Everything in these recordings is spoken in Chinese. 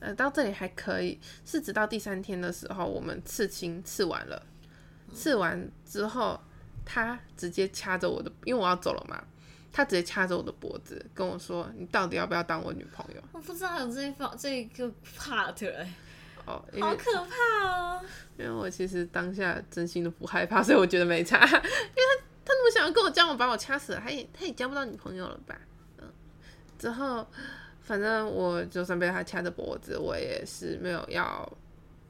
呃，到这里还可以，是直到第三天的时候，我们刺青刺完了，刺完之后，他直接掐着我的，因为我要走了嘛，他直接掐着我的脖子跟我说：“你到底要不要当我女朋友？”我不知道有这一方这一个 part 哎，哦，好可怕哦！因为我其实当下真心的不害怕，所以我觉得没差，因为他他那么想要跟我交往，把我掐死了，他也他也交不到女朋友了吧？嗯，之后。反正我就算被他掐着脖子，我也是没有要，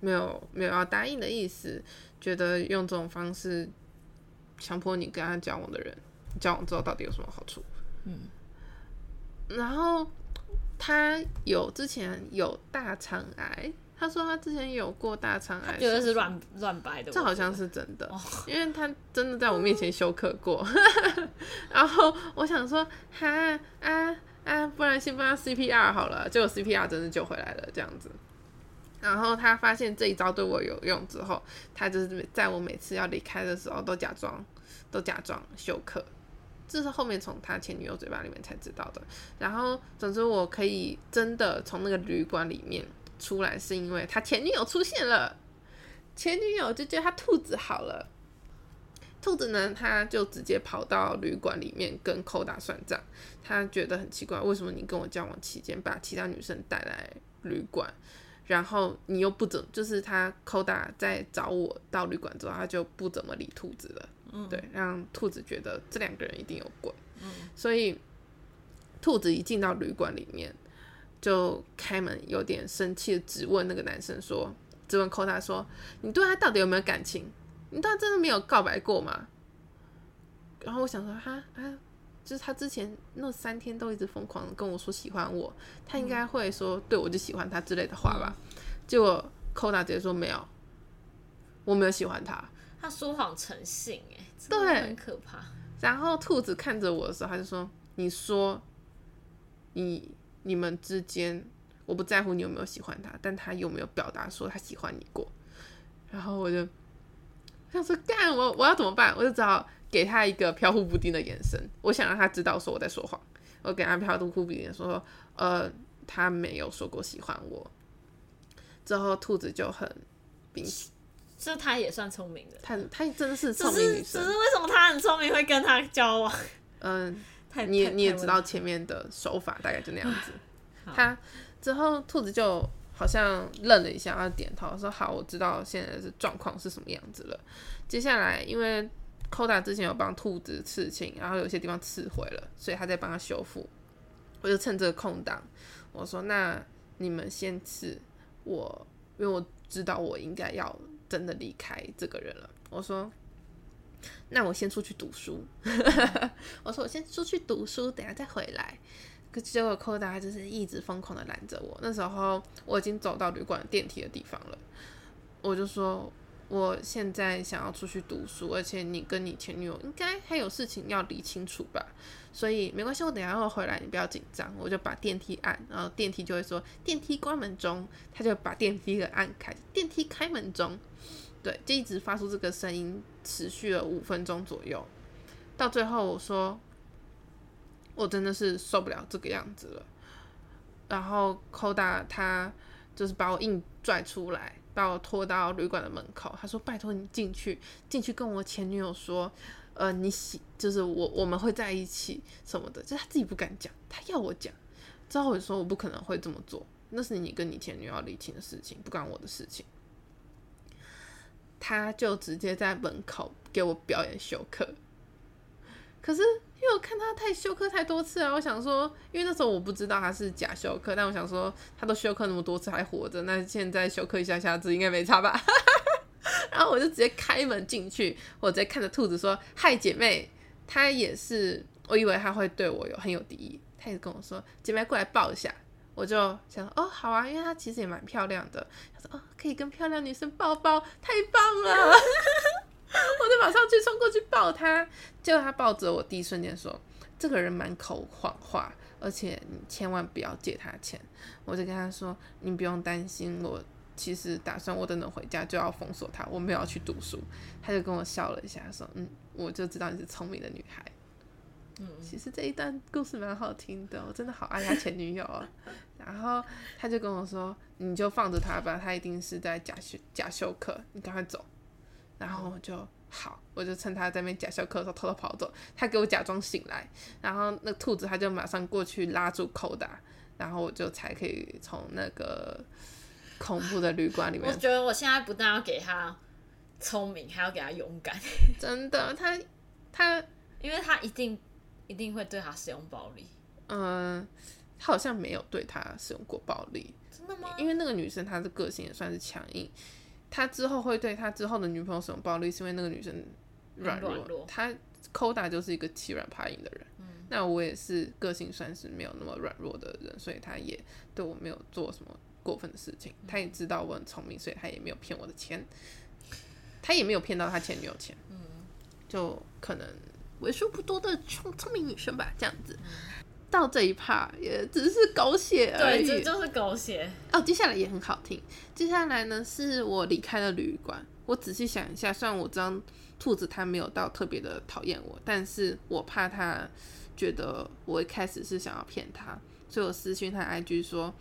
没有没有要答应的意思。觉得用这种方式强迫你跟他交往的人，交往之后到底有什么好处？嗯。然后他有之前有大肠癌，他说他之前有过大肠癌，觉得是乱乱掰的。这好像是真的，哦、因为他真的在我面前 休克过。然后我想说，哈啊。啊，不然先帮他 CPR 好了，结果 CPR 真的救回来了，这样子。然后他发现这一招对我有用之后，他就是在我每次要离开的时候都假装，都假装休克。这是后面从他前女友嘴巴里面才知道的。然后总之我可以真的从那个旅馆里面出来，是因为他前女友出现了，前女友就叫他兔子好了。兔子呢，他就直接跑到旅馆里面跟扣达算账。他觉得很奇怪，为什么你跟我交往期间把其他女生带来旅馆，然后你又不怎，就是他扣达在找我到旅馆之后，他就不怎么理兔子了。嗯，对，让兔子觉得这两个人一定有鬼。嗯，所以兔子一进到旅馆里面，就开门，有点生气的质问那个男生说：“质问扣达说，你对他到底有没有感情？”你当真的没有告白过吗？然后我想说，哈啊，就是他之前那三天都一直疯狂跟我说喜欢我，他应该会说对我就喜欢他之类的话吧？嗯、结果寇达直接说没有，我没有喜欢他。他说谎成性，哎，对，很可怕。然后兔子看着我的时候，他就说：“你说你你们之间，我不在乎你有没有喜欢他，但他有没有表达说他喜欢你过？”然后我就。想说干我我要怎么办？我就只好给他一个飘忽不定的眼神，我想让他知道说我在说谎。我给他飘忽不定的说，呃，他没有说过喜欢我。之后兔子就很冰，这他也算聪明的，他他真的是聪明女生。只是为什么他很聪明会跟他交往？嗯，你你也知道前面的手法大概就那样子。他之后兔子就。好像愣了一下，他点头说：“好，我知道现在的状况是什么样子了。接下来，因为 Koda 之前有帮兔子刺青，然后有些地方刺毁了，所以他在帮他修复。我就趁这个空档，我说：那你们先刺我，因为我知道我应该要真的离开这个人了。我说：那我先出去读书。我说：我先出去读书，等下再回来。”可结果扣达就是一直疯狂的拦着我。那时候我已经走到旅馆电梯的地方了，我就说我现在想要出去读书，而且你跟你前女友应该还有事情要理清楚吧，所以没关系，我等下会回来，你不要紧张。我就把电梯按，然后电梯就会说电梯关门中，他就把电梯给按开，电梯开门中，对，就一直发出这个声音，持续了五分钟左右，到最后我说。我真的是受不了这个样子了，然后扣大他就是把我硬拽出来，把我拖到旅馆的门口。他说：“拜托你进去，进去跟我前女友说，呃，你喜就是我我们会在一起什么的。”就他自己不敢讲，他要我讲。之后我就说：“我不可能会这么做，那是你跟你前女友要理清的事情，不关我的事情。”他就直接在门口给我表演休克，可是。因为我看他太休克太多次了，我想说，因为那时候我不知道他是假休克，但我想说，他都休克那么多次还活着，那现在休克一下下子应该没差吧？然后我就直接开门进去，我直接看着兔子说：“嗨，姐妹。”他也是，我以为他会对我有很有敌意，他也跟我说：“姐妹过来抱一下。”我就想：“哦，好啊，因为他其实也蛮漂亮的。”他说：“哦，可以跟漂亮女生抱抱，太棒了。” 我就马上去冲过去抱他，结果他抱着我第一瞬间说：“这个人满口谎话，而且你千万不要借他钱。”我就跟他说：“你不用担心，我其实打算我等等回家就要封锁他，我没有要去读书。”他就跟我笑了一下，说：“嗯，我就知道你是聪明的女孩。”，其实这一段故事蛮好听的，我真的好爱他前女友啊。然后他就跟我说：“你就放着他吧，他一定是在假休假休克，你赶快走。”然后就好，我就趁他在那边假笑咳的时候偷偷跑走。他给我假装醒来，然后那兔子他就马上过去拉住寇达，然后我就才可以从那个恐怖的旅馆里面。我觉得我现在不但要给他聪明，还要给他勇敢。真的，他他，因为他一定一定会对他使用暴力。嗯。他好像没有对他使用过暴力，真的吗？因为那个女生她的个性也算是强硬，他之后会对他之后的女朋友使用暴力，是因为那个女生软弱。他 Koda 就是一个欺软怕硬的人，嗯，那我也是个性算是没有那么软弱的人，所以他也对我没有做什么过分的事情。他也知道我很聪明，所以他也没有骗我的钱，他也没有骗到他前女友钱，嗯，就可能为数不多的聪聪明女生吧，这样子。到这一趴也只是狗血而已，对，这就是狗血哦。接下来也很好听，接下来呢是我离开了旅馆。我仔细想一下，虽然我知道兔子它没有到特别的讨厌我，但是我怕它觉得我一开始是想要骗它，所以我私讯他 IG 说，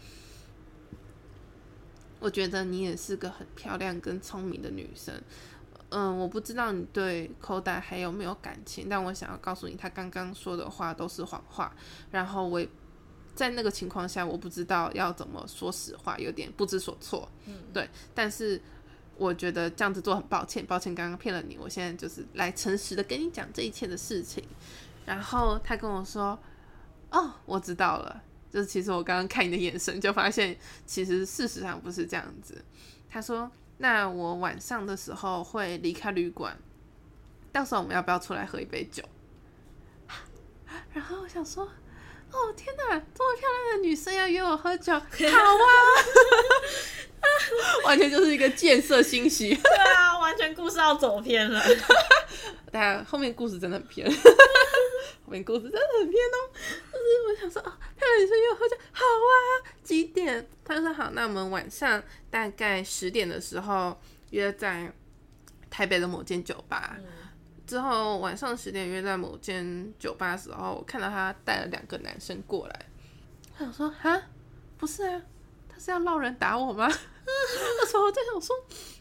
我觉得你也是个很漂亮跟聪明的女生。嗯，我不知道你对口袋还有没有感情，但我想要告诉你，他刚刚说的话都是谎话。然后我在那个情况下，我不知道要怎么说实话，有点不知所措。嗯，对。但是我觉得这样子做很抱歉，抱歉刚刚骗了你。我现在就是来诚实的跟你讲这一切的事情。然后他跟我说：“哦，我知道了。”就是其实我刚刚看你的眼神，就发现其实事实上不是这样子。他说。那我晚上的时候会离开旅馆，到时候我们要不要出来喝一杯酒？然后我想说，哦天哪，这么漂亮的女生要约我喝酒，好啊！完全就是一个见色心喜。对啊，完全故事要走偏了。但后面故事真的很偏。后面故事真的很偏哦，就是我想说，哦，漂亮女生约我喝酒，好啊，几点？他就说好，那我们晚上大概十点的时候约在台北的某间酒吧。嗯、之后晚上十点约在某间酒吧的时候，我看到他带了两个男生过来，他想说啊，不是啊，他是要闹人打我吗？那时候我在想说，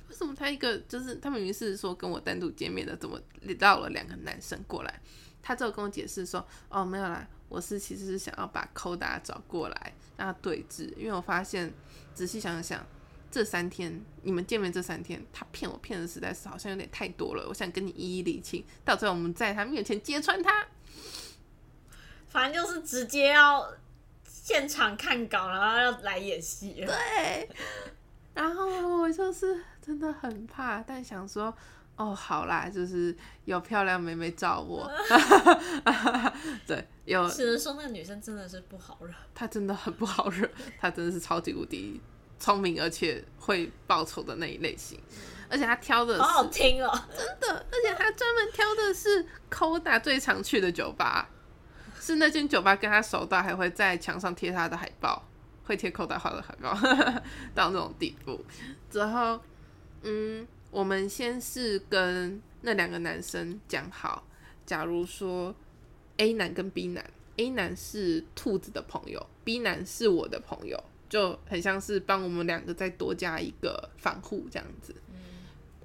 为什么他一个就是他明明是说跟我单独见面的，怎么绕了两个男生过来？他之后跟我解释说：“哦，没有啦，我是其实是想要把寇达找过来，让他对峙。因为我发现，仔细想想，这三天你们见面这三天，他骗我骗的实在是好像有点太多了。我想跟你一一理清，到最后我们在他面前揭穿他。反正就是直接要现场看稿，然后要来演戏。对，然后我就是真的很怕，但想说。”哦，好啦，就是有漂亮妹妹找我，对，有。只能说那个女生真的是不好惹，她真的很不好惹，她真的是超级无敌聪明，而且会报仇的那一类型，而且她挑的是好好听哦，真的，而且她专门挑的是 Koda 最常去的酒吧，是那间酒吧跟她熟到还会在墙上贴她的海报，会贴 Koda 画的海报，到那种地步，之后，嗯。我们先是跟那两个男生讲好，假如说 A 男跟 B 男，A 男是兔子的朋友，B 男是我的朋友，就很像是帮我们两个再多加一个防护这样子。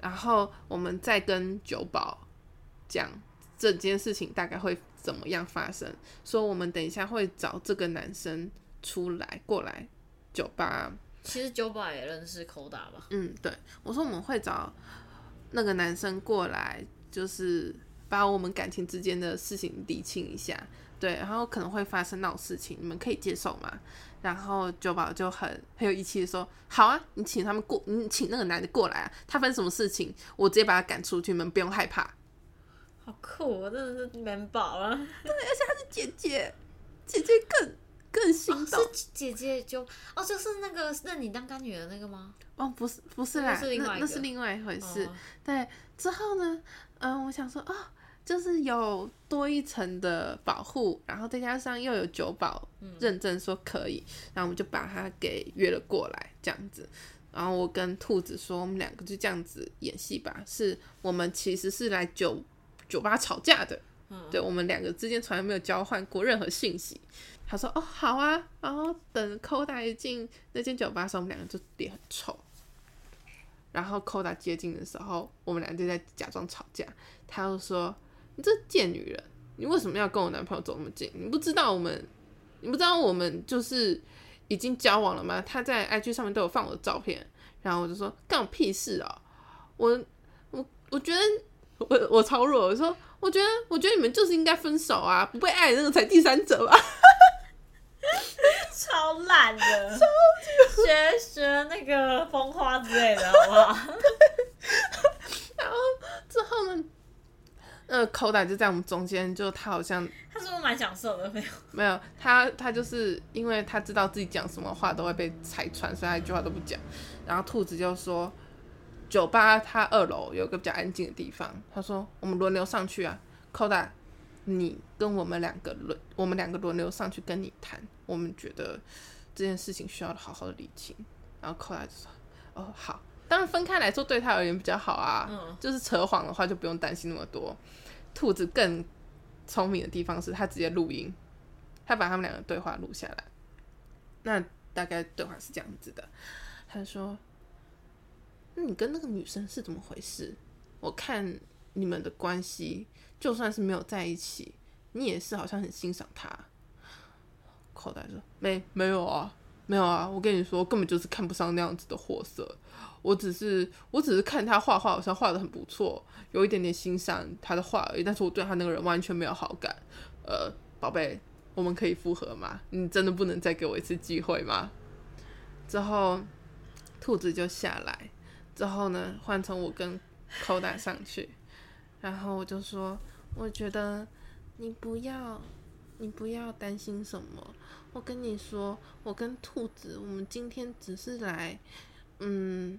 然后我们再跟酒保讲这件事情大概会怎么样发生，说我们等一下会找这个男生出来过来酒吧。其实酒保也认识口打吧？嗯，对，我说我们会找那个男生过来，就是把我们感情之间的事情理清一下，对，然后可能会发生那种事情，你们可以接受吗？然后九宝就很很有义气的说：“好啊，你请他们过，你请那个男的过来啊，他分什么事情，我直接把他赶出去，你们不用害怕。”好酷，我真的是萌宝啊！对，而且她是姐姐，姐姐更。更心动、哦、是姐姐就哦，就是那个认你当干女儿那个吗？哦，不是，不是啦，是那那是另外一回事。哦、对，之后呢，嗯，我想说，哦，就是有多一层的保护，然后再加上又有酒保认证说可以，嗯、然后我们就把他给约了过来，这样子。然后我跟兔子说，我们两个就这样子演戏吧，是我们其实是来酒酒吧吵架的。嗯、对我们两个之间从来没有交换过任何信息。他说：“哦，好啊。”然后等 Koda 一进那间酒吧的时候，我们两个就脸很臭。然后 Koda 接近的时候，我们俩就在假装吵架。他又说：“你这贱女人，你为什么要跟我男朋友走那么近？你不知道我们，你不知道我们就是已经交往了吗？”他在 IG 上面都有放我的照片。然后我就说：“干我屁事啊！我我我觉得我我超弱。我说我觉得我觉得你们就是应该分手啊！不被爱的那个才第三者吧。”超烂的，超级学学那个风花之类的，好不好？然后之后呢，呃，Koda 就在我们中间，就他好像他是不是蛮享受的？没有，没有，他他就是因为他知道自己讲什么话都会被拆穿，所以他一句话都不讲。然后兔子就说：“酒吧他二楼有个比较安静的地方。”他说：“我们轮流上去啊，Koda。”你跟我们两个轮，我们两个轮流上去跟你谈。我们觉得这件事情需要好好的理清。然后后来就说：“哦，好，当然分开来说对他而言比较好啊。嗯，就是扯谎的话就不用担心那么多。”兔子更聪明的地方是他直接录音，他把他们两个对话录下来。那大概对话是这样子的：他说：“那你跟那个女生是怎么回事？我看你们的关系。”就算是没有在一起，你也是好像很欣赏她。口袋说：“没没有啊，没有啊，我跟你说，根本就是看不上那样子的货色。我只是我只是看他画画，好像画得很不错，有一点点欣赏他的画而已。但是我对他那个人完全没有好感。呃，宝贝，我们可以复合吗？你真的不能再给我一次机会吗？”之后，兔子就下来，之后呢，换成我跟口袋上去，然后我就说。我觉得你不要，你不要担心什么。我跟你说，我跟兔子，我们今天只是来，嗯，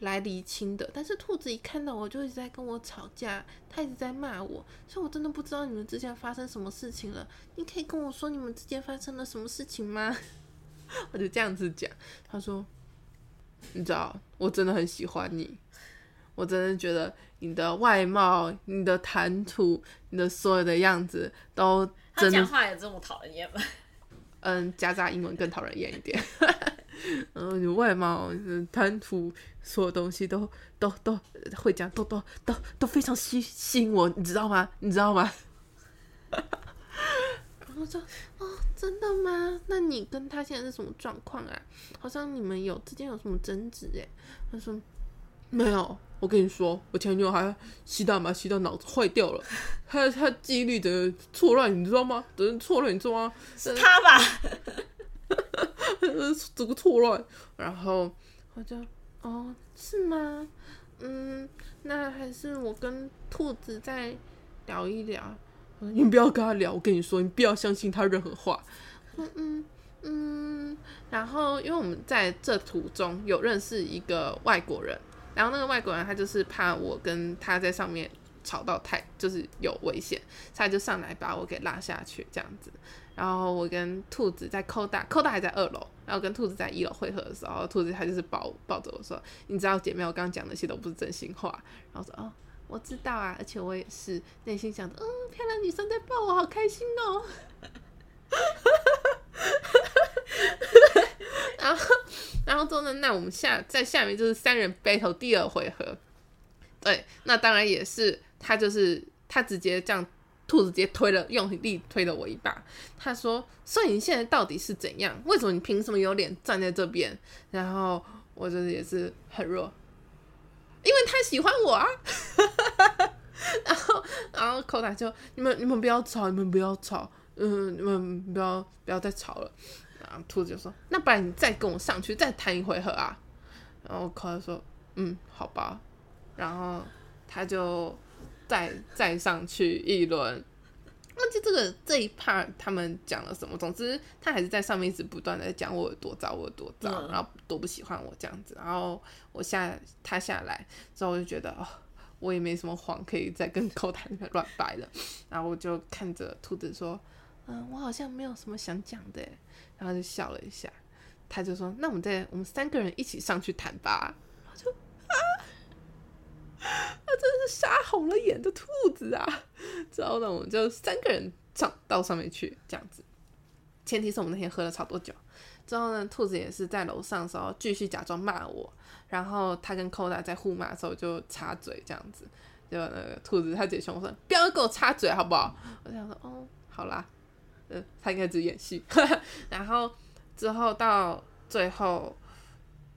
来厘清的。但是兔子一看到我就一直在跟我吵架，他一直在骂我，所以我真的不知道你们之间发生什么事情了。你可以跟我说你们之间发生了什么事情吗？我就这样子讲。他说，你知道，我真的很喜欢你。我真的觉得你的外貌、你的谈吐、你的所有的样子都真的。他讲话也这么讨人厌吗？嗯，夹杂英文更讨人厌一点。嗯，你外貌、谈吐，所有东西都都都会讲，都都都都非常吸吸引我，你知道吗？你知道吗？然后说：“哦，真的吗？那你跟他现在是什么状况啊？好像你们有之间有什么争执？”哎，他说：“没有。”我跟你说，我前女友还吸大麻吸到脑子坏掉了，他他记忆力的错乱，你知道吗？的错乱，你知道吗？是他吧？这个错乱，然后我就哦，是吗？嗯，那还是我跟兔子再聊一聊。你不要跟他聊，我跟你说，你不要相信他任何话。嗯嗯嗯，然后因为我们在这途中有认识一个外国人。然后那个外国人他就是怕我跟他在上面吵到太就是有危险，他就上来把我给拉下去这样子。然后我跟兔子在扣大，扣大还在二楼。然后跟兔子在一楼会合的时候，兔子他就是抱抱着我说：“你知道姐妹，我刚刚讲那些都不是真心话。”然后说：“哦，我知道啊，而且我也是内心想着，嗯，漂亮女生在抱我，好开心哦。”然后。然后之后呢，那我们下在下面就是三人 battle 第二回合，对，那当然也是他就是他直接这样，兔子直接推了，用力推了我一把。他说：“所以你现在到底是怎样？为什么你凭什么有脸站在这边？”然后我就是也是很弱，因为他喜欢我啊。然后然后口塔就你们你们不要吵，你们不要吵，嗯，你们不要不要再吵了。然后兔子就说：“那不然你再跟我上去，再谈一回合啊？”然后可乐说：“嗯，好吧。”然后他就再再上去一轮，忘记这个这一 part 他们讲了什么。总之，他还是在上面一直不断的讲我有多糟，我有多糟，嗯、然后多不喜欢我这样子。然后我下他下来之后，我就觉得哦，我也没什么谎可以再跟口台乱掰了。然后我就看着兔子说。嗯，我好像没有什么想讲的，然后就笑了一下。他就说：“那我们再我们三个人一起上去谈吧。”我就啊，他真是杀红了眼的兔子啊！之后呢，我们就三个人上到上面去，这样子。前提是我们那天喝了超多酒。之后呢，兔子也是在楼上的时候继续假装骂我，然后他跟寇达在互骂的时候就插嘴这样子，就那个兔子他姐兄说不要跟我插嘴好不好？我想说哦，好啦，呃，他应该只演戏。然后之后到最后，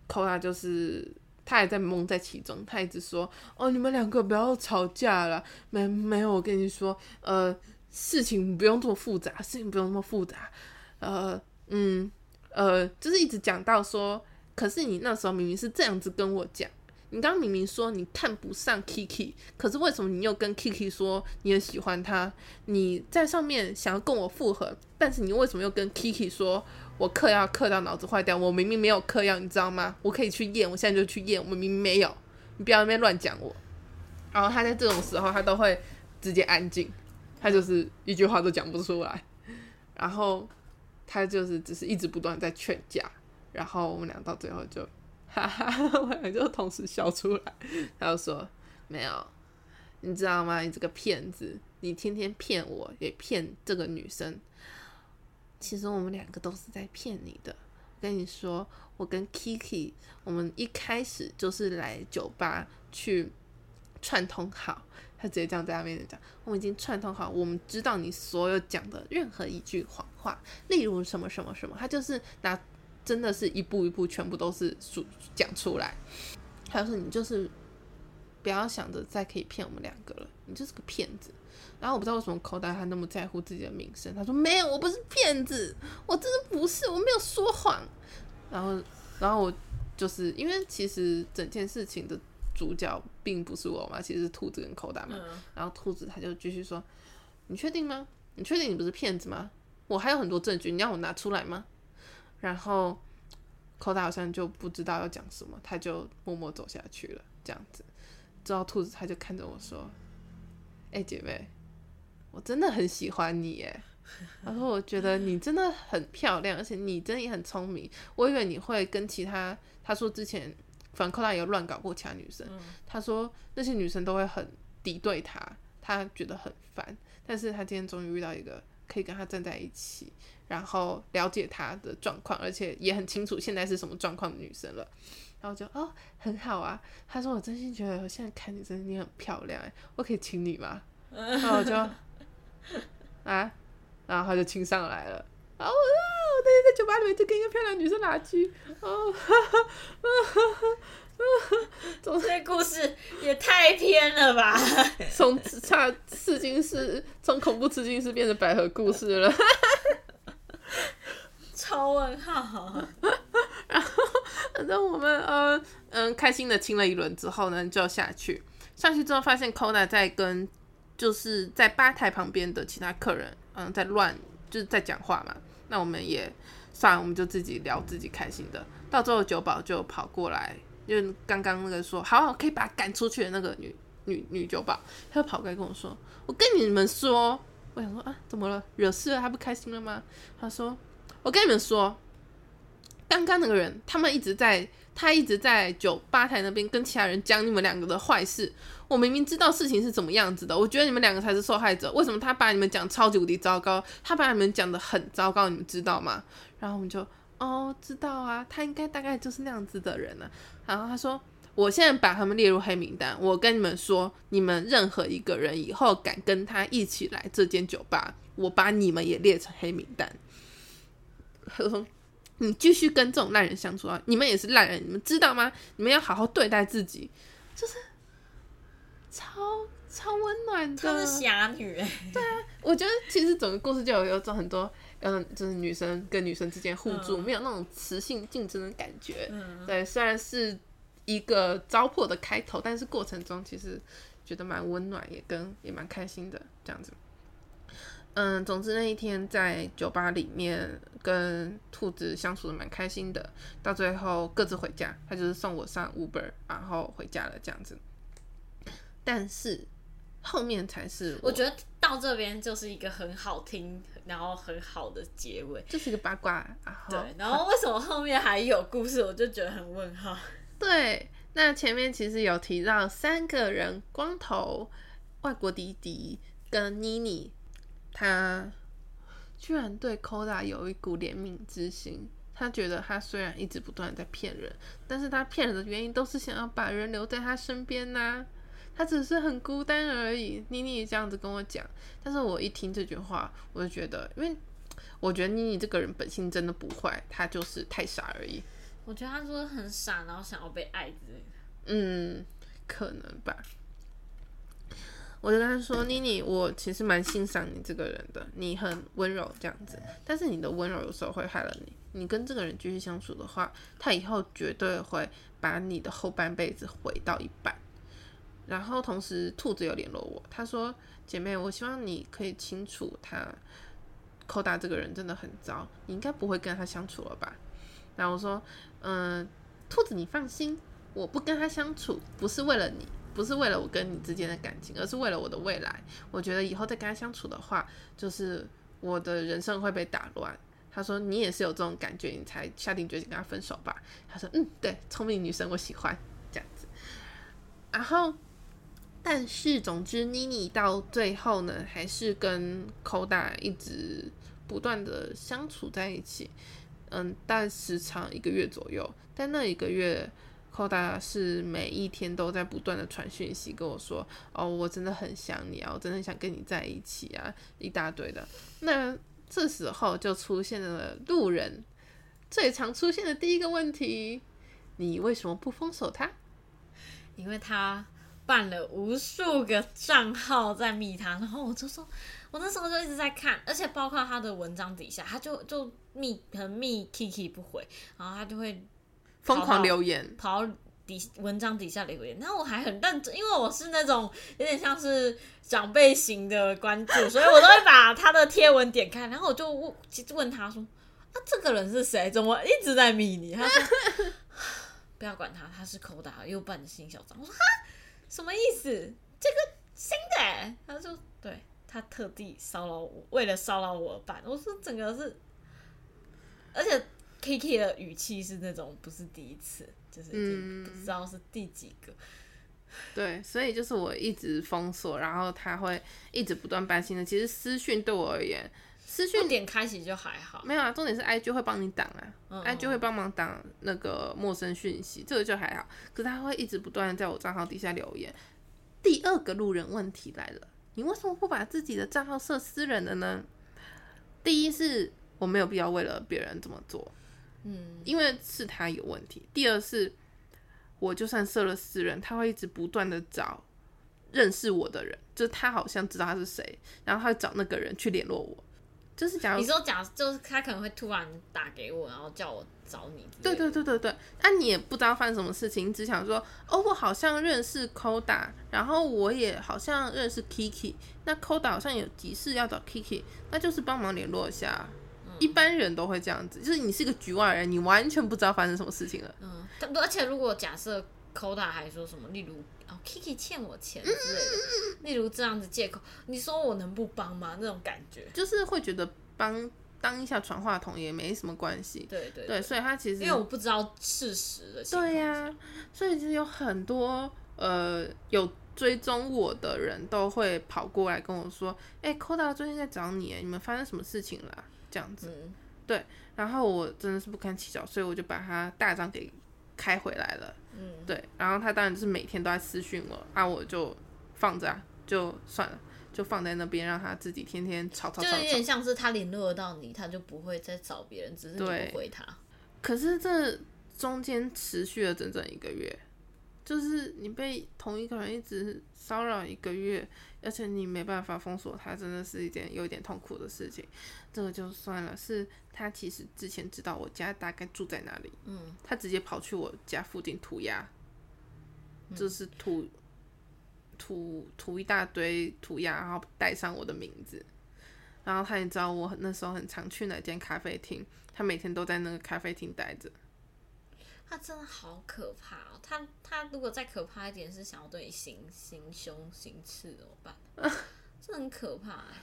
寇达就是他还在蒙在其中，他一直说哦，你们两个不要吵架了，没没有，我跟你说，呃，事情不用这么复杂，事情不用那么复杂，呃，嗯。呃，就是一直讲到说，可是你那时候明明是这样子跟我讲，你刚刚明明说你看不上 Kiki，可是为什么你又跟 Kiki 说你很喜欢他？你在上面想要跟我复合，但是你为什么又跟 Kiki 说我嗑药嗑到脑子坏掉？我明明没有嗑药，你知道吗？我可以去验，我现在就去验，我明明没有，你不要那边乱讲我。然后他在这种时候，他都会直接安静，他就是一句话都讲不出来，然后。他就是只是一直不断在劝架，然后我们俩到最后就，哈哈，我们俩就同时笑出来。他就说：“没有，你知道吗？你这个骗子，你天天骗我，也骗这个女生。其实我们两个都是在骗你的。跟你说，我跟 Kiki，我们一开始就是来酒吧去串通好。”他直接这样在他面前讲：“我们已经串通好，我们知道你所有讲的任何一句谎话，例如什么什么什么。”他就是拿真的是一步一步，全部都是数讲出来。他说：“你就是不要想着再可以骗我们两个了，你就是个骗子。”然后我不知道为什么口袋他那么在乎自己的名声。他说：“没有，我不是骗子，我真的不是，我没有说谎。”然后，然后我就是因为其实整件事情的。主角并不是我嘛，其实是兔子跟口袋嘛。嗯、然后兔子他就继续说：“你确定吗？你确定你不是骗子吗？我还有很多证据，你要我拿出来吗？”然后口袋好像就不知道要讲什么，他就默默走下去了。这样子，之后兔子他就看着我说：“哎、欸，姐妹，我真的很喜欢你耶。”他说：“我觉得你真的很漂亮，而且你真的也很聪明。我以为你会跟其他……他说之前。”反正寇大也有乱搞过其他女生，嗯、他说那些女生都会很敌对他，他觉得很烦。但是他今天终于遇到一个可以跟他站在一起，然后了解他的状况，而且也很清楚现在是什么状况的女生了。然后就哦，很好啊。他说我真心觉得我现在看你真的你很漂亮，哎，我可以亲你吗？然后我就啊，然后他就亲上来了。然后啊。我那天在酒吧里面就跟一个漂亮女生拉锯，哦，哈哈哈哈哈！总这故事也太偏了吧！从差刺金师，从恐怖刺金师变成百合故事了，超问号。然后，反正我们呃嗯开心的亲了一轮之后呢，就下去。上去之后发现 Kona 在跟就是在吧台旁边的其他客人嗯在乱就是在讲话嘛。那我们也算，我们就自己聊自己开心的。到最后酒保就跑过来，因为刚刚那个说好，好可以把他赶出去的那个女女女酒保，她就跑过来跟我说：“我跟你们说，我想说啊，怎么了？惹事了？他不开心了吗？”他说：“我跟你们说，刚刚那个人，他们一直在。”他一直在酒吧台那边跟其他人讲你们两个的坏事。我明明知道事情是怎么样子的，我觉得你们两个才是受害者。为什么他把你们讲超级无敌糟糕？他把你们讲得很糟糕，你们知道吗？然后我们就哦，知道啊，他应该大概就是那样子的人呢。然后他说，我现在把他们列入黑名单。我跟你们说，你们任何一个人以后敢跟他一起来这间酒吧，我把你们也列成黑名单。你继续跟这种烂人相处啊！你们也是烂人，你们知道吗？你们要好好对待自己，就是超超温暖的。她是侠女哎。对啊，我觉得其实整个故事就有有种很多，嗯，就是女生跟女生之间互助，嗯、没有那种雌性竞争的感觉。嗯。对，虽然是一个糟粕的开头，但是过程中其实觉得蛮温暖，也跟也蛮开心的这样子。嗯，总之那一天在酒吧里面跟兔子相处的蛮开心的，到最后各自回家，他就是送我上 Uber，然后回家了这样子。但是后面才是我，我觉得到这边就是一个很好听，然后很好的结尾，就是一个八卦。然后对，然后为什么后面还有故事，我就觉得很问号。对，那前面其实有提到三个人，光头、外国弟弟。跟妮妮，他居然对 Koda 有一股怜悯之心。他觉得他虽然一直不断在骗人，但是他骗人的原因都是想要把人留在他身边呐、啊。他只是很孤单而已。妮妮也这样子跟我讲，但是我一听这句话，我就觉得，因为我觉得妮妮这个人本性真的不坏，她就是太傻而已。我觉得他说很傻，然后想要被爱之类的。嗯，可能吧。我就跟他说：“妮妮，我其实蛮欣赏你这个人的，你很温柔这样子，但是你的温柔有时候会害了你。你跟这个人继续相处的话，他以后绝对会把你的后半辈子毁到一半。”然后同时，兔子有联络我，他说：“姐妹，我希望你可以清楚，他扣大这个人真的很糟，你应该不会跟他相处了吧？”然后我说：“嗯，兔子，你放心，我不跟他相处，不是为了你。”不是为了我跟你之间的感情，而是为了我的未来。我觉得以后再跟他相处的话，就是我的人生会被打乱。他说：“你也是有这种感觉，你才下定决心跟他分手吧？”他说：“嗯，对，聪明女生，我喜欢这样子。”然后，但是总之，妮妮到最后呢，还是跟 Koda 一直不断的相处在一起。嗯，但时长一个月左右，但那一个月。Koda 是每一天都在不断的传讯息跟我说：“哦，我真的很想你啊，我真的很想跟你在一起啊，一大堆的。”那这时候就出现了路人最常出现的第一个问题：你为什么不封锁他？因为他办了无数个账号在密他，然后我就说，我那时候就一直在看，而且包括他的文章底下，他就就密很密 Kiki 不回，然后他就会。疯狂留言，跑底文章底下留言，然后我还很认真，因为我是那种有点像是长辈型的关注，所以我都会把他的贴文点开，然后我就问，问他说：“啊，这个人是谁？怎么一直在迷你？”他说：“ 不要管他，他是 Koda 又办的新小张。”我说：“哈，什么意思？这个新的？”他就对他特地骚扰我，为了骚扰我而办。我说：“整个是，而且。” Kiki 的语气是那种不是第一次，就是已经不知道是第几个。嗯、对，所以就是我一直封锁，然后他会一直不断搬新的。其实私讯对我而言，私讯点开启就还好。没有啊，重点是 IG 会帮你挡啊、嗯、，IG 会帮忙挡那个陌生讯息，这个就还好。可是他会一直不断在我账号底下留言。第二个路人问题来了，你为什么不把自己的账号设私人的呢？第一是我没有必要为了别人这么做。嗯，因为是他有问题。第二是，我就算设了私人，他会一直不断的找认识我的人，就是他好像知道他是谁，然后他找那个人去联络我。就是假如你说假，就是他可能会突然打给我，然后叫我找你。对对对对对，那你也不知道发生什么事情，你只想说，哦，我好像认识 Koda，然后我也好像认识 Kiki，那 Koda 好像有急事要找 Kiki，那就是帮忙联络一下。一般人都会这样子，就是你是个局外人，你完全不知道发生什么事情了。嗯，而且如果假设 Koda 还说什么，例如哦 Kiki 欠我钱之类的，嗯、例如这样子借口，你说我能不帮吗？那种感觉，就是会觉得帮当一下传话筒也没什么关系。对对对，对，所以他其实因为我不知道事实的情。对呀、啊，所以其实有很多呃有追踪我的人都会跑过来跟我说，哎、欸、Koda 最近在找你，你们发生什么事情了？这样子，嗯、对，然后我真的是不堪其扰，所以我就把他大张给开回来了。嗯，对，然后他当然就是每天都在私讯我，啊，我就放着啊，就算了，就放在那边，让他自己天天吵吵吵，吵。就有点像是他联络得到你，他就不会再找别人，只是你不回他。可是这中间持续了整整一个月。就是你被同一个人一直骚扰一个月，而且你没办法封锁他，真的是一件有点痛苦的事情。这个就算了，是他其实之前知道我家大概住在哪里，嗯，他直接跑去我家附近涂鸦，就是涂涂涂一大堆涂鸦，然后带上我的名字，然后他也知道我那时候很常去哪间咖啡厅，他每天都在那个咖啡厅待着。他真的好可怕哦！他他如果再可怕一点，是想要对你行行凶行刺怎么办？这很可怕哎。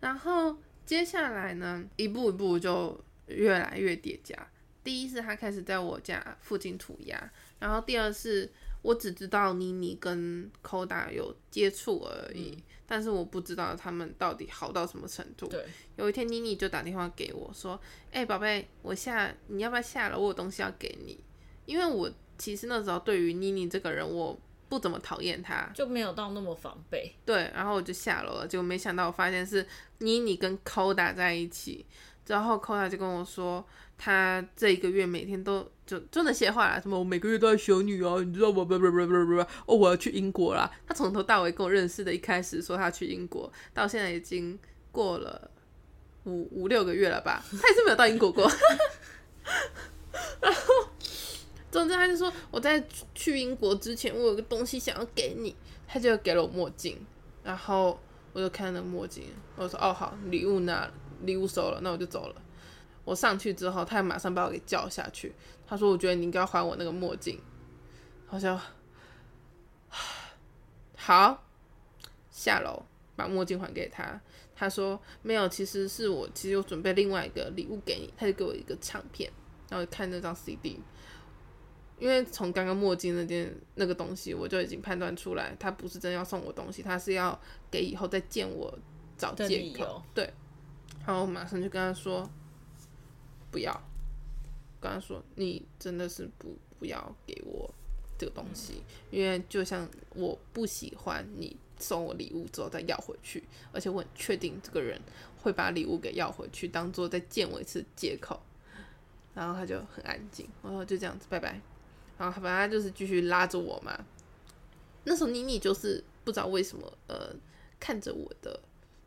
然后接下来呢，一步一步就越来越叠加。第一是他开始在我家附近涂鸦，然后第二是，我只知道妮妮跟 Koda 有接触而已，嗯、但是我不知道他们到底好到什么程度。对，有一天妮妮就打电话给我说：“哎、欸，宝贝，我下你要不要下楼？我有东西要给你。”因为我其实那时候对于妮妮这个人，我不怎么讨厌她，就没有到那么防备。对，然后我就下楼了，结果没想到我发现是妮妮跟 Koda 在一起。然后 Koda 就跟我说，他这一个月每天都就就那些话啦，什么我每个月都在想你啊，你知道吗？不不不不不不，哦，我要去英国啦。他从头到尾跟我认识的，一开始说他去英国，到现在已经过了五五六个月了吧，他也是没有到英国过。然后，总之他就说我在去英国之前，我有个东西想要给你，他就给了我墨镜，然后我就看那墨镜，我说哦好，礼物拿。礼物收了，那我就走了。我上去之后，他马上把我给叫下去。他说：“我觉得你应该还我那个墨镜。”好像好，下楼把墨镜还给他。他说：“没有，其实是我，其实我准备另外一个礼物给你。”他就给我一个唱片，然后看那张 CD。因为从刚刚墨镜那件那个东西，我就已经判断出来，他不是真要送我东西，他是要给以后再见我找借口。对。然后我马上就跟他说，不要，跟他说你真的是不不要给我这个东西，嗯、因为就像我不喜欢你送我礼物之后再要回去，而且我很确定这个人会把礼物给要回去，当做再见我一次借口。然后他就很安静，然后就这样子拜拜。然后他本来就是继续拉着我嘛。那时候妮妮就是不知道为什么呃看着我的。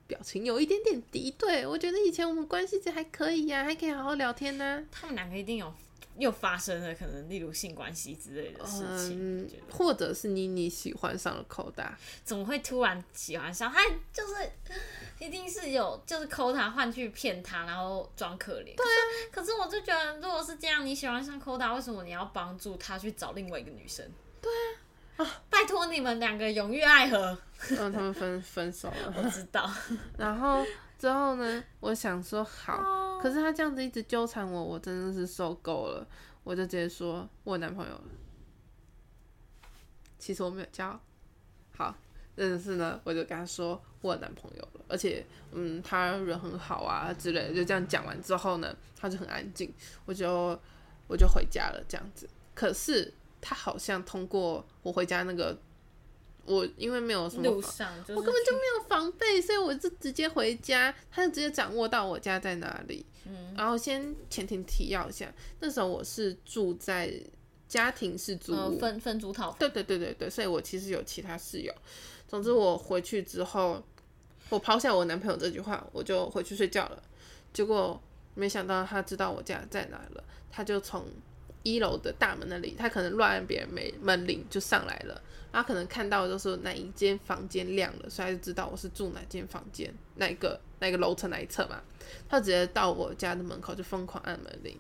表情有一点点敌对，我觉得以前我们关系就还可以呀、还可以好好聊天呢、他们两个一定有又发生了可能例如性关系之类的事情，嗯、或者是妮妮喜欢上了 Koda，怎么会突然喜欢上？他就是一定是有就是 Koda 换去骗他，然后装可怜。对啊，可是我就觉得如果是这样，你喜欢上 Koda，为什么你要帮助他去找另外一个女生？对啊。啊、拜托你们两个永浴爱河。嗯，他们分分手了。我知道。然后之后呢？我想说好，哦、可是他这样子一直纠缠我，我真的是受够了。我就直接说我男朋友了。其实我没有交。好，但是呢，我就跟他说我男朋友了，而且嗯，他人很好啊之类的。就这样讲完之后呢，他就很安静，我就我就回家了这样子。可是。他好像通过我回家那个，我因为没有什么，路上我根本就没有防备，所以我就直接回家，他就直接掌握到我家在哪里。嗯，然后先前庭提要一下，那时候我是住在家庭式租屋，呃、分分租套房。对对对对对，所以我其实有其他室友。总之我回去之后，我抛下我男朋友这句话，我就回去睡觉了。结果没想到他知道我家在哪了，他就从。一楼的大门那里，他可能乱按别人门门铃就上来了，然后可能看到就是哪一间房间亮了，所以他就知道我是住哪间房间，哪个哪个楼层哪一侧嘛，他直接到我家的门口就疯狂按门铃。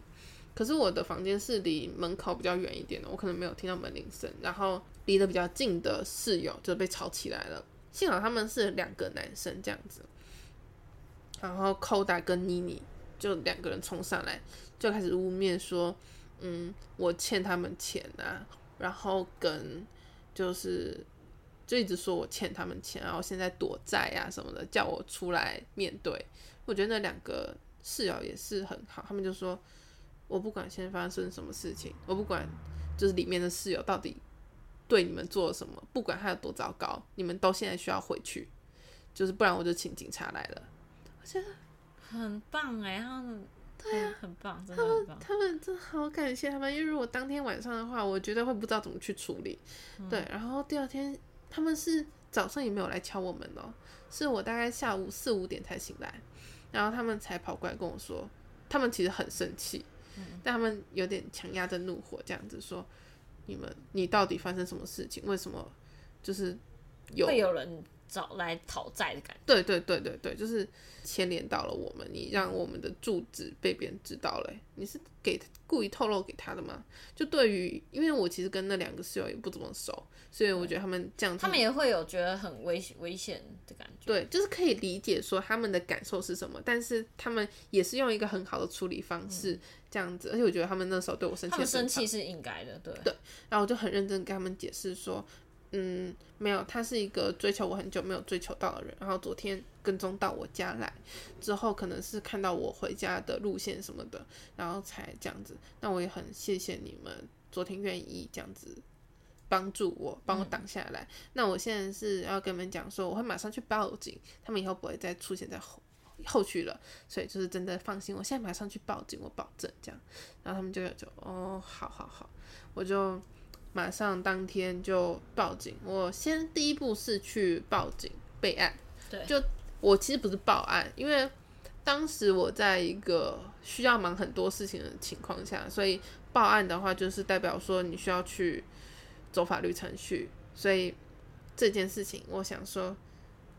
可是我的房间是离门口比较远一点的，我可能没有听到门铃声，然后离得比较近的室友就被吵起来了，幸好他们是两个男生这样子，然后 Koda 跟妮妮就两个人冲上来就开始污蔑说。嗯，我欠他们钱啊，然后跟就是就一直说我欠他们钱，然后现在躲债啊什么的，叫我出来面对。我觉得那两个室友也是很好，他们就说，我不管现在发生什么事情，我不管就是里面的室友到底对你们做了什么，不管他有多糟糕，你们都现在需要回去，就是不然我就请警察来了。我觉得很棒哎，他们。对呀、啊，很棒，真的很棒。他们他们真的好感谢他们，因为如果当天晚上的话，我觉得会不知道怎么去处理。嗯、对，然后第二天他们是早上也没有来敲我们哦，是我大概下午四五点才醒来，然后他们才跑过来跟我说，他们其实很生气，嗯、但他们有点强压着怒火，这样子说：“你们，你到底发生什么事情？为什么就是有会有人找来讨债的感觉。对对对对对，就是牵连到了我们，你让我们的住址被别人知道了，你是给故意透露给他的吗？就对于，因为我其实跟那两个室友也不怎么熟，所以我觉得他们这样，他们也会有觉得很危危险的感觉。对，就是可以理解说他们的感受是什么，但是他们也是用一个很好的处理方式这样子，嗯、而且我觉得他们那时候对我生气，他们生气是应该的，对对。然后我就很认真跟他们解释说。嗯，没有，他是一个追求我很久没有追求到的人，然后昨天跟踪到我家来，之后可能是看到我回家的路线什么的，然后才这样子。那我也很谢谢你们昨天愿意这样子帮助我，帮我挡下来。那我现在是要跟你们讲说，我会马上去报警，他们以后不会再出现在后后续了，所以就是真的放心，我现在马上去报警，我保证这样。然后他们就就哦，好好好，我就。马上当天就报警。我先第一步是去报警备案。对，就我其实不是报案，因为当时我在一个需要忙很多事情的情况下，所以报案的话就是代表说你需要去走法律程序。所以这件事情，我想说，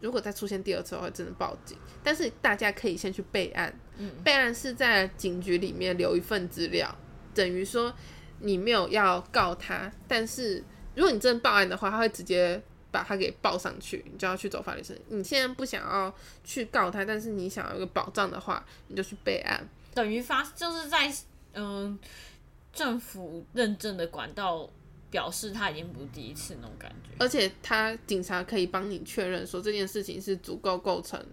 如果再出现第二次的话，真的报警。但是大家可以先去备案。嗯，备案是在警局里面留一份资料，等于说。你没有要告他，但是如果你真的报案的话，他会直接把他给报上去，你就要去走法律程序。你现在不想要去告他，但是你想要一个保障的话，你就去备案，等于发就是在嗯、呃、政府认证的管道表示他已经不是第一次那种感觉，而且他警察可以帮你确认说这件事情是足够构成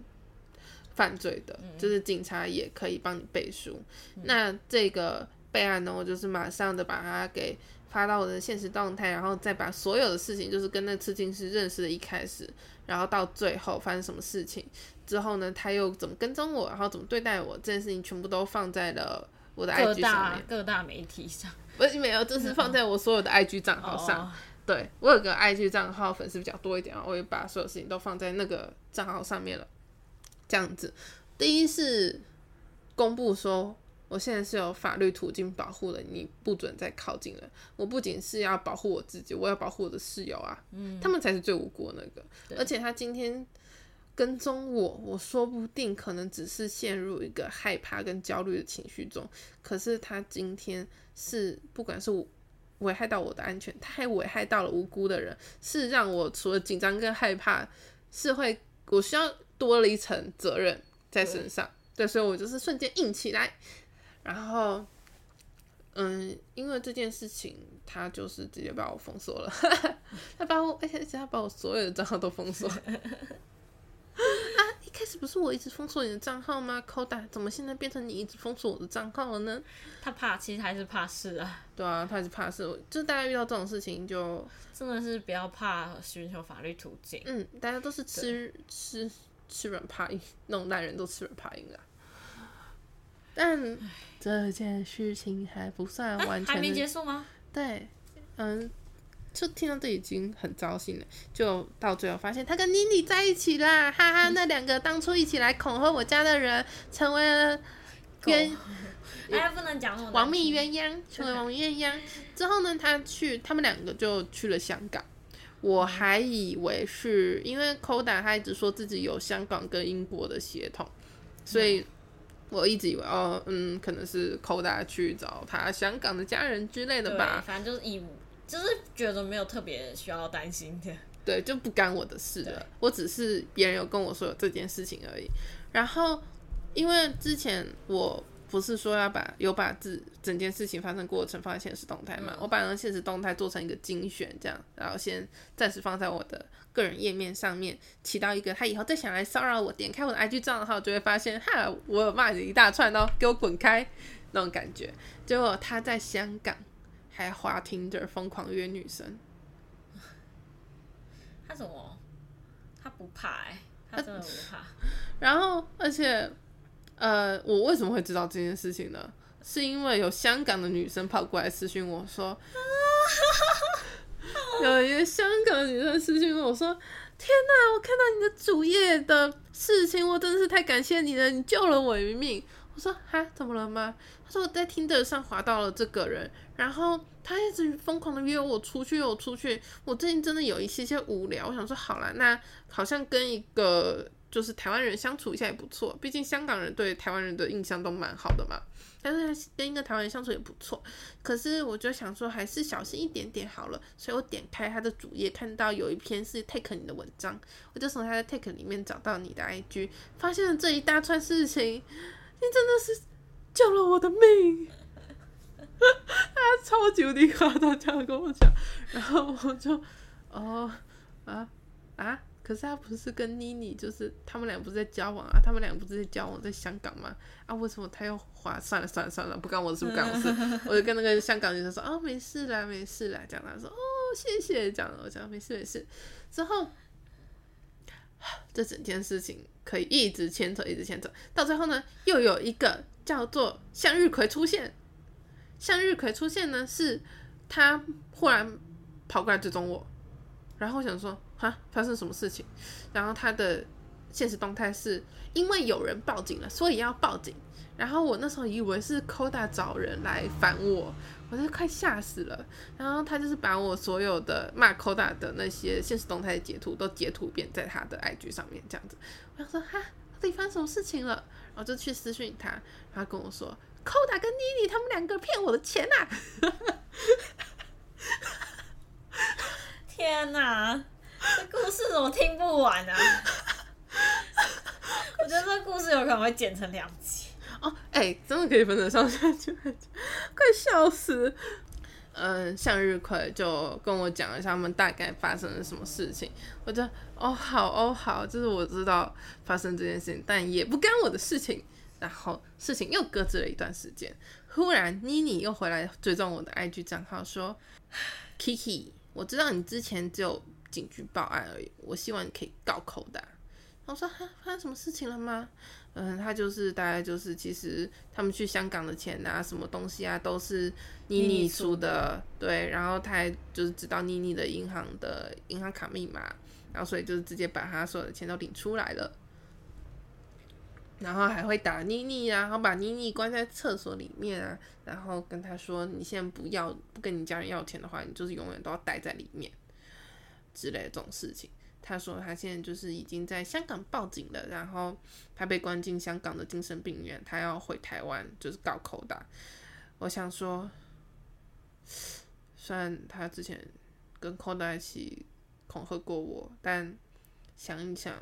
犯罪的，嗯、就是警察也可以帮你背书。嗯、那这个。备案呢，我就是马上的把它给发到我的现实动态，然后再把所有的事情，就是跟那刺青师认识的一开始，然后到最后发生什么事情之后呢，他又怎么跟踪我，然后怎么对待我，这件事情全部都放在了我的 IG 上面，各大媒体上。不是没有，就是放在我所有的 IG 账号上。哦、对，我有个 IG 账号，粉丝比较多一点，我也把所有事情都放在那个账号上面了。这样子，第一是公布说。我现在是有法律途径保护的，你不准再靠近了。我不仅是要保护我自己，我要保护我的室友啊，嗯，他们才是最无辜的那个。而且他今天跟踪我，我说不定可能只是陷入一个害怕跟焦虑的情绪中。可是他今天是，不管是危害到我的安全，他还危害到了无辜的人，是让我除了紧张跟害怕，是会我需要多了一层责任在身上。对，对，所以我就是瞬间硬起来。然后，嗯，因为这件事情，他就是直接把我封锁了。他把我，而且他把我所有的账号都封锁。啊，一开始不是我一直封锁你的账号吗？Koda，怎么现在变成你一直封锁我的账号了呢？他怕，其实还是怕事啊。对啊，他还是怕事。就大家遇到这种事情就，就真的是不要怕，寻求法律途径。嗯，大家都是吃吃吃软怕硬，那种烂人都吃软怕硬啊。但这件事情还不算完全，还没结束吗？对，嗯，就听到这已经很糟心了，就到最后发现他跟妮妮在一起啦，哈哈，那两个当初一起来恐吓我家的人，成为了冤，哎，不能讲亡命鸳鸯，成为亡命鸳鸯之后呢，他去，他们两个就去了香港，我还以为是因为 Koda 他一直说自己有香港跟英国的血统，所以。我一直以为哦，嗯，可能是 Koda 去找他香港的家人之类的吧。反正就是以，就是觉得没有特别需要担心的。对，就不干我的事了。我只是别人有跟我说有这件事情而已。然后，因为之前我。不是说要把有把自整件事情发生过程放在现实动态嘛？嗯、我把那个限时动态做成一个精选，这样，然后先暂时放在我的个人页面上面，起到一个他以后再想来骚扰我，点开我的 IG 账号就会发现，哈，我有骂你一大串，然后给我滚开那种感觉。结果他在香港还滑 Tinder 疯狂约女生，他怎么？他不怕哎、欸，他真的不怕。然后而且。呃，我为什么会知道这件事情呢？是因为有香港的女生跑过来私讯我说，有一个香港女生私信我说，天哪，我看到你的主页的事情，我真的是太感谢你了，你救了我一命。我说哈，怎么了吗？他说我在听的上滑到了这个人，然后他一直疯狂的约我出去，约我出去。我最近真的有一些些无聊，我想说好啦，那好像跟一个就是台湾人相处一下也不错，毕竟香港人对台湾人的印象都蛮好的嘛。但是跟一个台湾人相处也不错，可是我就想说还是小心一点点好了，所以我点开他的主页，看到有一篇是 take 你的文章，我就从他的 take 里面找到你的 IG，发现了这一大串事情，你真的是救了我的命，他超级无敌夸张这样跟我讲，然后我就哦啊啊。可是他不是跟妮妮，就是他们俩不是在交往啊？他们俩不是在交往，在香港吗？啊，为什么他又划？算了算了算了，不干我的事，不干我的事。我就跟那个香港女生说：“哦，没事啦，没事啦。”讲他说：“哦，谢谢。”讲了，我讲没事没事。之后，这整件事情可以一直牵扯，一直牵扯，到最后呢，又有一个叫做向日葵出现。向日葵出现呢，是他忽然跑过来追踪我，然后我想说。哈，发生什么事情？然后他的现实动态是因为有人报警了，所以要报警。然后我那时候以为是 Koda 找人来烦我，我就快吓死了。然后他就是把我所有的骂 Koda 的那些现实动态的截图都截图遍在他的 IG 上面，这样子。我想说哈，到底发生什么事情了？然后就去私讯他，他跟我说 Koda 跟妮妮他们两个骗我的钱呐！天哪！这故事怎么听不完啊？我觉得这故事有可能会剪成两集哦。哎、欸，真的可以分得上下去，快笑死！嗯，向日葵就跟我讲了一下他们大概发生了什么事情。我就哦好哦好，就是我知道发生这件事情，但也不干我的事情。然后事情又搁置了一段时间，忽然妮妮又回来追踪我的 IG 账号，说：“Kiki，我知道你之前就。”警局报案而已，我希望你可以告 Koda。我说哈，发生什么事情了吗？嗯，他就是大概就是，其实他们去香港的钱啊，什么东西啊，都是妮妮出的，对。然后他还就是知道妮妮的银行的银行卡密码，然后所以就是直接把他所有的钱都领出来了。然后还会打妮妮啊，然后把妮妮关在厕所里面啊，然后跟他说：“你现在不要不跟你家人要钱的话，你就是永远都要待在里面。”之类这种事情，他说他现在就是已经在香港报警了，然后他被关进香港的精神病院，他要回台湾就是告 Koda。我想说，虽然他之前跟 Koda 一起恐吓过我，但想一想，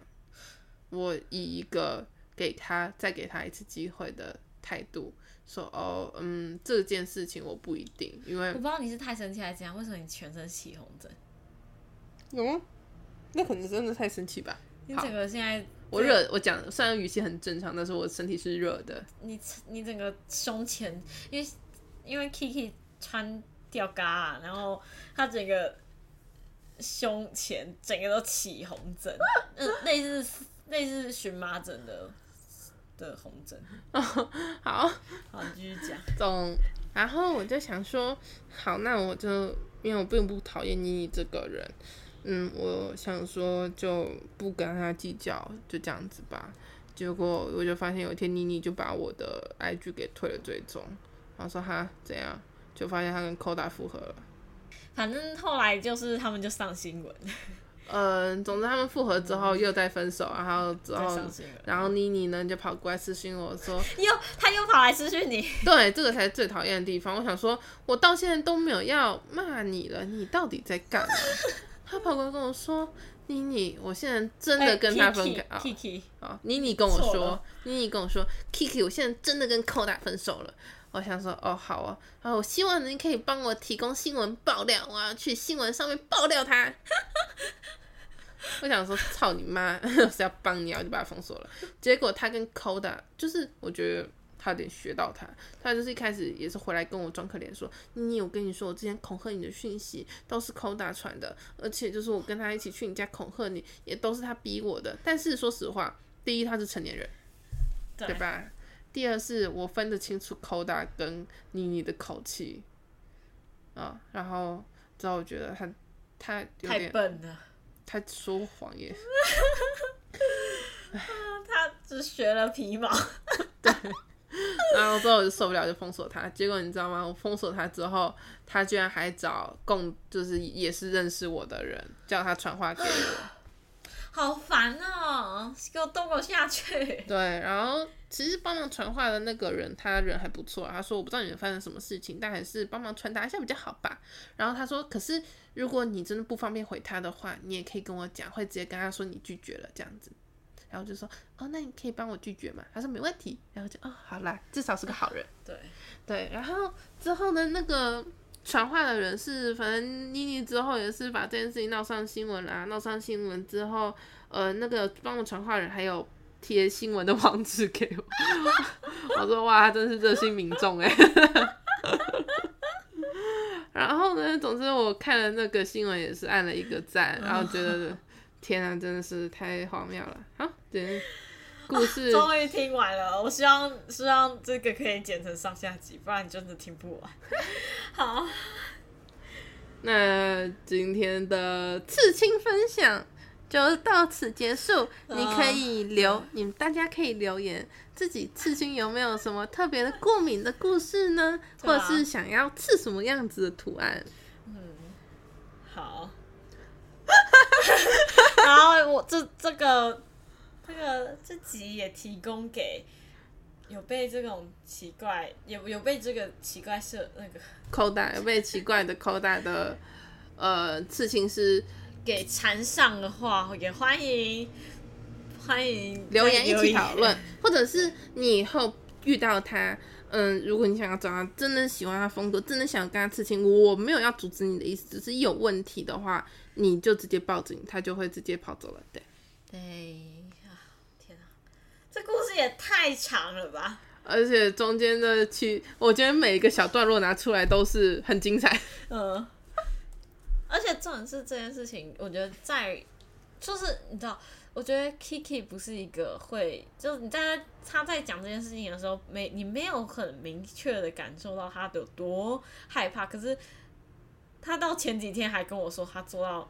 我以一个给他再给他一次机会的态度说，哦，嗯，这件事情我不一定，因为我不知道你是太生气还是怎样，为什么你全身起红疹？有吗？那可能真的太生气吧。你整个现在我热，我讲虽然语气很正常，但是我身体是热的。你你整个胸前，因为因为 Kiki 穿吊嘎，然后他整个胸前整个都起红疹，嗯，类似类似荨麻疹的的红疹。哦，好，好，你继续讲。总，然后我就想说，好，那我就因为我并不讨厌妮妮这个人。嗯，我想说就不跟他计较，就这样子吧。结果我就发现有一天妮妮就把我的 IG 给退了追踪，然后说哈怎样，就发现他跟 Koda 复合了。反正后来就是他们就上新闻。嗯，总之他们复合之后又再分手，然后之后然后妮妮呢就跑过来私信我说，又他又跑来私信你。对，这个才是最讨厌的地方。我想说，我到现在都没有要骂你了，你到底在干嘛？他跑过来跟我说：“妮妮，我现在真的跟他分开啊！”啊，妮妮跟我说：“妮妮跟我说，Kiki，我现在真的跟 Koda 分手了。”我想说：“哦，好啊，然后我希望你可以帮我提供新闻爆料，我要去新闻上面爆料他。”我想说：“操你妈！是要帮你，我就把他封锁了。”结果他跟 Koda 就是，我觉得。差点学到他，他就是一开始也是回来跟我装可怜说，妮妮，我跟你说，我之前恐吓你的讯息都是 Koda 传的，而且就是我跟他一起去你家恐吓你，也都是他逼我的。但是说实话，第一他是成年人，对，对吧？第二是我分得清楚 Koda 跟妮妮的口气啊，然后之后我觉得他他有点太笨了，他说谎耶，他只学了皮毛，对。然后之后我就受不了，就封锁他。结果你知道吗？我封锁他之后，他居然还找共，就是也是认识我的人，叫他传话给我。好烦哦！给我动我下去。对，然后其实帮忙传话的那个人，他人还不错。他说：“我不知道你们发生什么事情，但还是帮忙传达一下比较好吧。”然后他说：“可是如果你真的不方便回他的话，你也可以跟我讲，会直接跟他说你拒绝了这样子。”然后就说：“哦，那你可以帮我拒绝吗？”他说：“没问题。”然后就：“哦，好啦，至少是个好人。”对对。然后之后呢，那个传话的人是，反正妮妮之后也是把这件事情闹上新闻啦。闹上新闻之后，呃，那个帮我传话人还有贴新闻的网址给我。我说：“哇，他真是热心民众哎。”然后呢，总之我看了那个新闻也是按了一个赞，然后觉得。天啊，真的是太荒谬了！好，对，故事终于、啊、听完了。我希望希望这个可以剪成上下集，不然你真的听不完。好，那今天的刺青分享就到此结束。你可以留，啊、你们大家可以留言，自己刺青有没有什么特别的过敏的故事呢？啊、或者是想要刺什么样子的图案？嗯，好。然后我这这个这个这集也提供给有被这种奇怪有有被这个奇怪设那个口袋有被奇怪的口袋的呃刺青师给缠上的话，也欢迎欢迎留言一起讨论，或者是你以后遇到他，嗯，如果你想要找他，真的喜欢他风格，真的想跟他刺青，我没有要阻止你的意思，只是有问题的话。你就直接报警，他就会直接跑走了。对，对啊，天啊，这故事也太长了吧！而且中间的去，我觉得每一个小段落拿出来都是很精彩。嗯，而且重点是这件事情，我觉得在就是你知道，我觉得 Kiki 不是一个会，就是你在他在讲这件事情的时候，没你没有很明确的感受到他有多害怕，可是。他到前几天还跟我说，他做到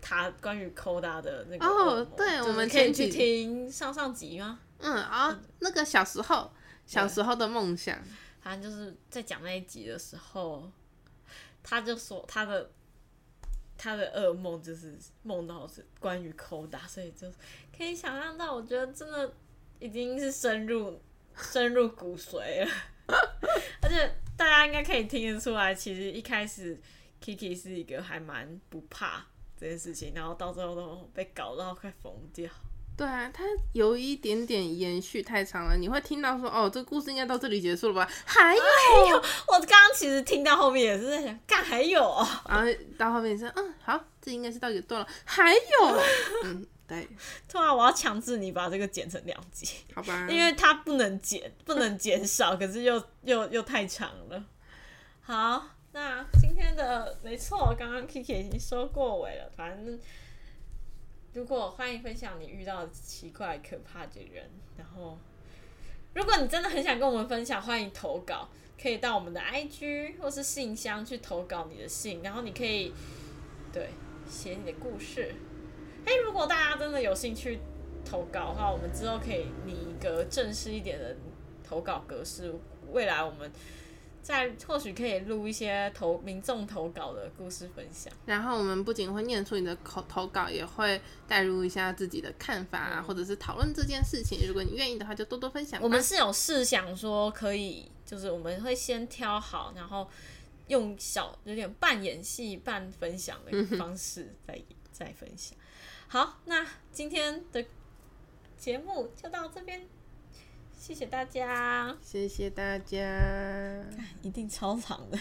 他关于 Koda 的那个哦，对，我们可以去听上上集吗？嗯啊，哦，那个小时候小时候的梦想，反正就是在讲那一集的时候，他就说他的他的噩梦就是梦到是关于 Koda，所以就可以想象到，我觉得真的已经是深入深入骨髓了，而且大家应该可以听得出来，其实一开始。Kiki 是一个还蛮不怕这件事情，然后到最后都被搞到快疯掉。对啊，它有一点点延续太长了，你会听到说哦，这个故事应该到这里结束了吧？还有，我刚刚其实听到后面也是在想，干还有哦，然后到后面说，嗯，好，这应该是到一段了，还有，嗯，对，突然我要强制你把这个剪成两集，好吧？因为它不能剪，不能减少，可是又又又太长了，好。那今天的没错，刚刚 Kiki 已经收过尾了。反正如果欢迎分享你遇到奇怪可怕的人，然后如果你真的很想跟我们分享，欢迎投稿，可以到我们的 IG 或是信箱去投稿你的信，然后你可以对写你的故事。诶，如果大家真的有兴趣投稿的话，我们之后可以拟一个正式一点的投稿格式，未来我们。在或许可以录一些投民众投稿的故事分享，然后我们不仅会念出你的口投稿，也会带入一下自己的看法啊，嗯、或者是讨论这件事情。如果你愿意的话，就多多分享。我们是有试想说可以，就是我们会先挑好，然后用小有点半演戏半分享的方式再、嗯、再分享。好，那今天的节目就到这边。谢谢大家，谢谢大家，一定超长的。